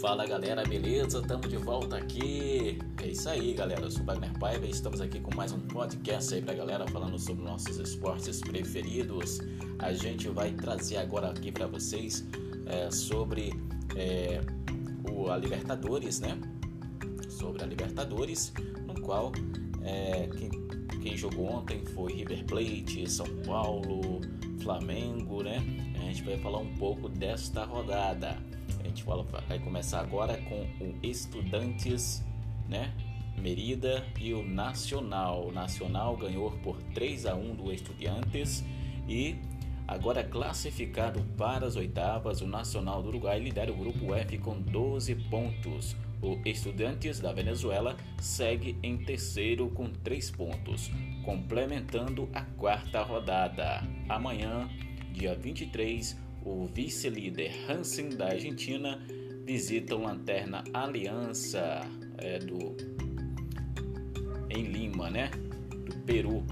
Fala galera, beleza? Estamos de volta aqui. É isso aí, galera. Eu sou o Wagner Paiva e estamos aqui com mais um podcast aí pra galera falando sobre nossos esportes preferidos. A gente vai trazer agora aqui para vocês é, sobre é, o, a Libertadores, né? Sobre a Libertadores, no qual é, quem, quem jogou ontem foi River Plate, São Paulo, Flamengo, né? A gente vai falar um pouco desta rodada. A gente fala, vai começar agora com o Estudantes, né? Merida e o Nacional. O Nacional ganhou por 3 a 1 do Estudiantes e agora classificado para as oitavas, o Nacional do Uruguai lidera o grupo F com 12 pontos. O Estudantes da Venezuela segue em terceiro com 3 pontos, complementando a quarta rodada. Amanhã, dia 23, o vice-líder Hansen da Argentina visita o Lanterna Aliança é, do em Lima, né? Do Peru.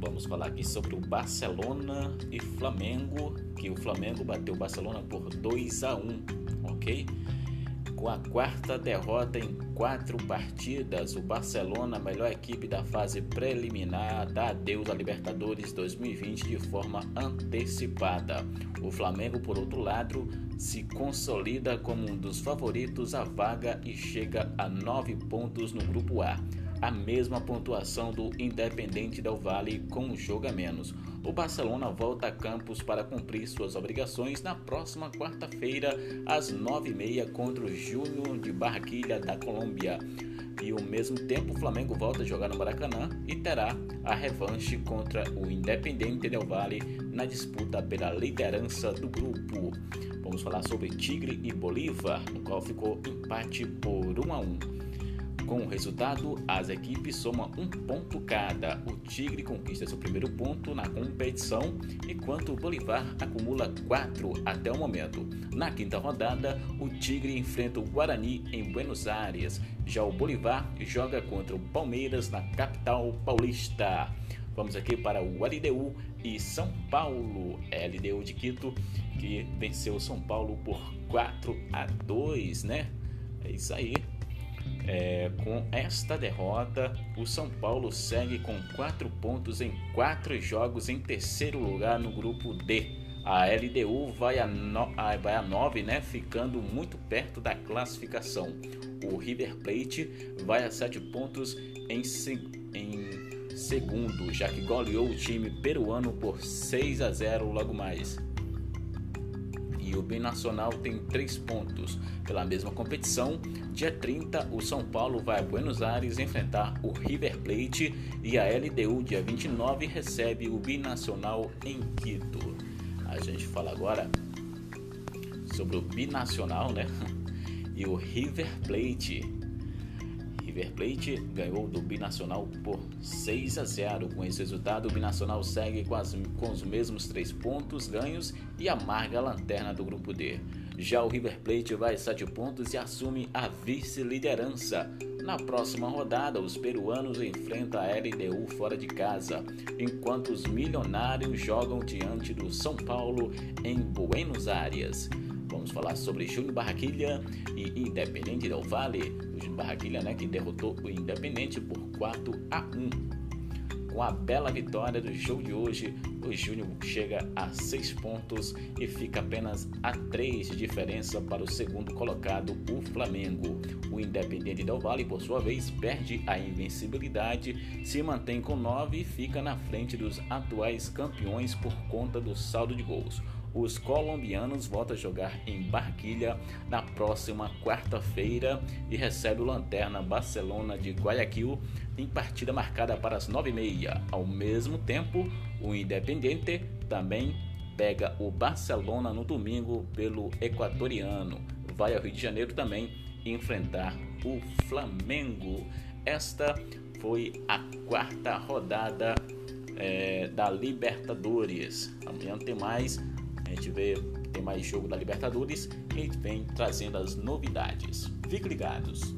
Vamos falar aqui sobre o Barcelona e Flamengo, que o Flamengo bateu o Barcelona por 2 a 1, ok? Com a quarta derrota em quatro partidas, o Barcelona, a melhor equipe da fase preliminar, dá adeus à Libertadores 2020 de forma antecipada. O Flamengo, por outro lado, se consolida como um dos favoritos à vaga e chega a nove pontos no Grupo A a mesma pontuação do Independente Del Valle com um jogo a menos. O Barcelona volta a Campos para cumprir suas obrigações na próxima quarta-feira, às 9h30, contra o Júnior de Barranquilla da Colômbia. E ao mesmo tempo, o Flamengo volta a jogar no Maracanã e terá a revanche contra o Independente Del Valle na disputa pela liderança do grupo. Vamos falar sobre Tigre e Bolívar, no qual ficou empate por 1 a 1. Com o resultado, as equipes somam um ponto cada. O Tigre conquista seu primeiro ponto na competição, enquanto o Bolivar acumula quatro até o momento. Na quinta rodada, o Tigre enfrenta o Guarani em Buenos Aires. Já o Bolivar joga contra o Palmeiras na capital paulista. Vamos aqui para o LDU e São Paulo. LDU de Quito que venceu São Paulo por 4 a 2, né? É isso aí. É, com esta derrota, o São Paulo segue com quatro pontos em quatro jogos em terceiro lugar no grupo D. A LDU vai a, no, vai a 9, né, ficando muito perto da classificação. O River Plate vai a 7 pontos em, em segundo, já que goleou o time peruano por 6 a 0 logo mais e o Binacional tem 3 pontos. Pela mesma competição, dia 30, o São Paulo vai a Buenos Aires enfrentar o River Plate e a LDU, dia 29, recebe o Binacional em Quito. A gente fala agora sobre o Binacional, né? E o River Plate River Plate ganhou do Binacional por 6 a 0. Com esse resultado, o Binacional segue com, as, com os mesmos três pontos ganhos e amarga a lanterna do grupo D. Já o River Plate vai 7 pontos e assume a vice-liderança. Na próxima rodada, os peruanos enfrentam a LDU fora de casa, enquanto os milionários jogam diante do São Paulo em Buenos Aires. Vamos falar sobre Júnior Barraquilha e Independente Del Vale. O Júnior Barraquilha, né, que derrotou o Independente por 4 a 1. Com a bela vitória do jogo de hoje, o Júnior chega a 6 pontos e fica apenas a 3 de diferença para o segundo colocado, o Flamengo. O Independente Del Vale, por sua vez, perde a invencibilidade, se mantém com 9 e fica na frente dos atuais campeões por conta do saldo de gols os colombianos voltam a jogar em Barquilha na próxima quarta-feira e recebe o Lanterna Barcelona de Guayaquil em partida marcada para as nove e meia. Ao mesmo tempo, o Independiente também pega o Barcelona no domingo pelo equatoriano. Vai ao Rio de Janeiro também enfrentar o Flamengo. Esta foi a quarta rodada é, da Libertadores. Amanhã tem mais a gente vê tem mais jogo da Libertadores e a gente vem trazendo as novidades. Fiquem ligados.